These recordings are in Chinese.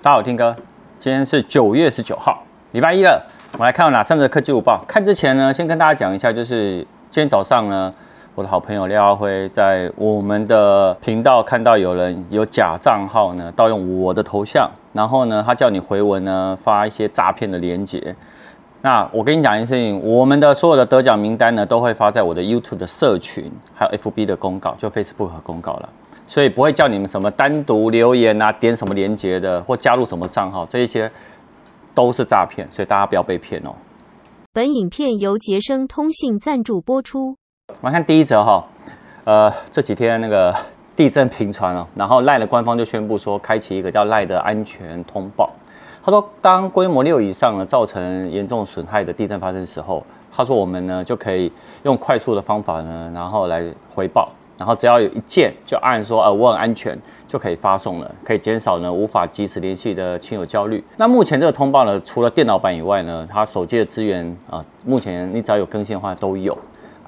大家好，我 Tim 哥，今天是九月十九号，礼拜一了。我们来看哪三则科技午报。看之前呢，先跟大家讲一下，就是今天早上呢，我的好朋友廖阿辉在我们的频道看到有人有假账号呢盗用我的头像，然后呢，他叫你回文呢发一些诈骗的链接。那我跟你讲一件事情，我们的所有的得奖名单呢都会发在我的 YouTube 的社群，还有 FB 的公告，就 Facebook 和公告了。所以不会叫你们什么单独留言啊，点什么连接的，或加入什么账号，这一些都是诈骗，所以大家不要被骗哦。本影片由杰生通信赞助播出。我们看第一则哈，呃，这几天那个地震频传哦，然后赖的官方就宣布说，开启一个叫赖的安全通报。他说，当规模六以上呢，造成严重损害的地震发生的时候，他说我们呢就可以用快速的方法呢，然后来回报。然后只要有一件，就按说呃我很安全，就可以发送了，可以减少呢无法及时联系的亲友焦虑。那目前这个通报呢，除了电脑版以外呢，它手机的资源啊、目前你只要有更新的话都有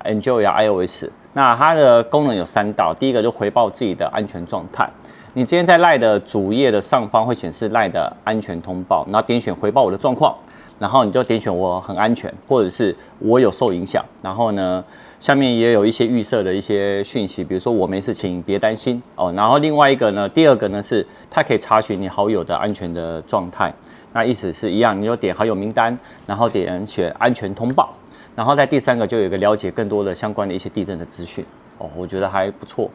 ，Android iOS。那它的功能有三道，第一个就回报自己的安全状态。你今天在赖的主页的上方会显示赖的安全通报，然后点选回报我的状况。然后你就点选我很安全，或者是我有受影响。然后呢，下面也有一些预设的一些讯息，比如说我没事情，别担心哦。然后另外一个呢，第二个呢是它可以查询你好友的安全的状态，那意思是一样，你就点好友名单，然后点选安全通报，然后在第三个就有一个了解更多的相关的一些地震的资讯哦，我觉得还不错。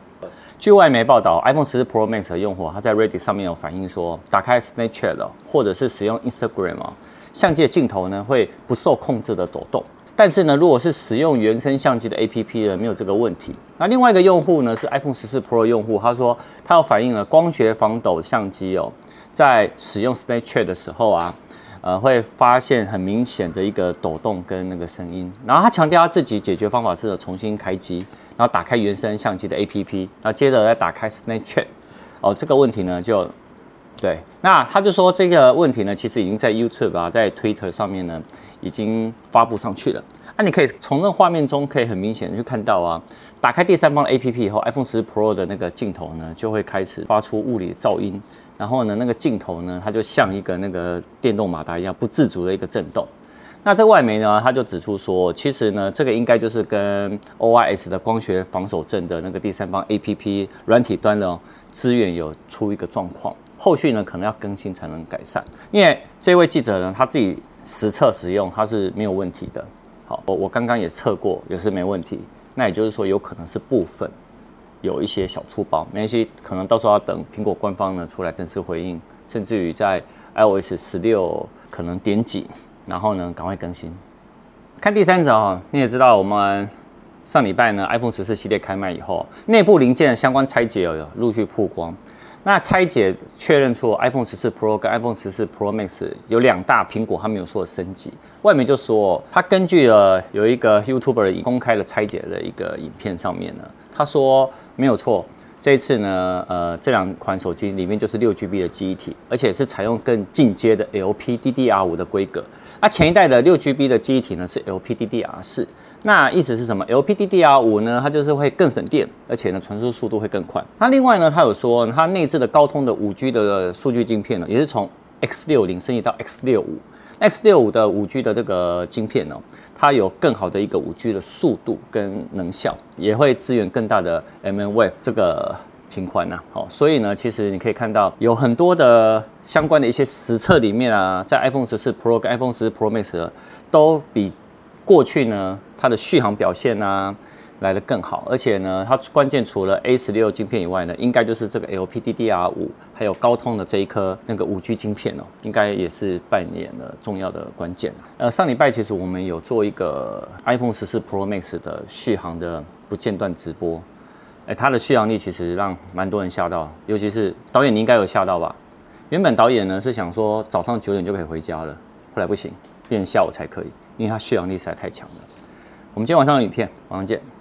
据外媒报道，iPhone 14 Pro Max 的用户他在 Reddit 上面有反映说，打开 Snapchat 或者是使用 Instagram 啊。相机的镜头呢会不受控制的抖动，但是呢，如果是使用原生相机的 APP 呢，没有这个问题。那另外一个用户呢是 iPhone 14 Pro 用户，他说他有反映了光学防抖相机哦，在使用 Snapchat 的时候啊，呃，会发现很明显的一个抖动跟那个声音。然后他强调他自己解决方法是重新开机，然后打开原生相机的 APP，然后接着再打开 Snapchat，哦，这个问题呢就。对，那他就说这个问题呢，其实已经在 YouTube 啊，在 Twitter 上面呢，已经发布上去了。那、啊、你可以从那画面中可以很明显的去看到啊，打开第三方 APP 以后，iPhone 14 Pro 的那个镜头呢，就会开始发出物理噪音，然后呢，那个镜头呢，它就像一个那个电动马达一样，不自主的一个震动。那这外媒呢，他就指出说，其实呢，这个应该就是跟 OIS 的光学防手震的那个第三方 APP 软体端的资源有出一个状况。后续呢，可能要更新才能改善，因为这位记者呢，他自己实测使用，他是没有问题的。好，我我刚刚也测过，也是没问题。那也就是说，有可能是部分有一些小粗包，没关系，可能到时候要等苹果官方呢出来正式回应，甚至于在 iOS 十六可能点几，然后呢赶快更新。看第三者啊，你也知道，我们上礼拜呢 iPhone 十四系列开卖以后，内部零件相关拆解有陆续曝光。那拆解确认出 iPhone 十四 Pro 跟 iPhone 十四 Pro Max 有两大苹果还没有说的升级。外媒就说，它根据了有一个 YouTuber 公开的拆解的一个影片上面呢，他说没有错，这次呢，呃，这两款手机里面就是六 GB 的记忆体，而且是采用更进阶的 LPDDR5 的规格。那前一代的六 GB 的记忆体呢是 LPDDR4。那意思是什么？LPDDR5 呢，它就是会更省电，而且呢，传输速度会更快。那另外呢，它有说它内置的高通的五 G 的数据晶片呢，也是从 X60 升级到 X65。X65 的五 G 的这个晶片哦，它有更好的一个五 G 的速度跟能效，也会支援更大的 mmWave 这个频宽呐。好，所以呢，其实你可以看到有很多的相关的一些实测里面啊，在 iPhone 14 Pro 跟 iPhone 14 Pro Max 都比过去呢。它的续航表现啊来的更好，而且呢，它关键除了 A 十六晶片以外呢，应该就是这个 LPDDR 五，还有高通的这一颗那个五 G 晶片哦，应该也是扮演了重要的关键。呃，上礼拜其实我们有做一个 iPhone 十四 Pro Max 的续航的不间断直播，哎，它的续航力其实让蛮多人吓到，尤其是导演，你应该有吓到吧？原本导演呢是想说早上九点就可以回家了，后来不行，变下午才可以，因为它续航力实在太强了。我们今天晚上有影片，晚上见。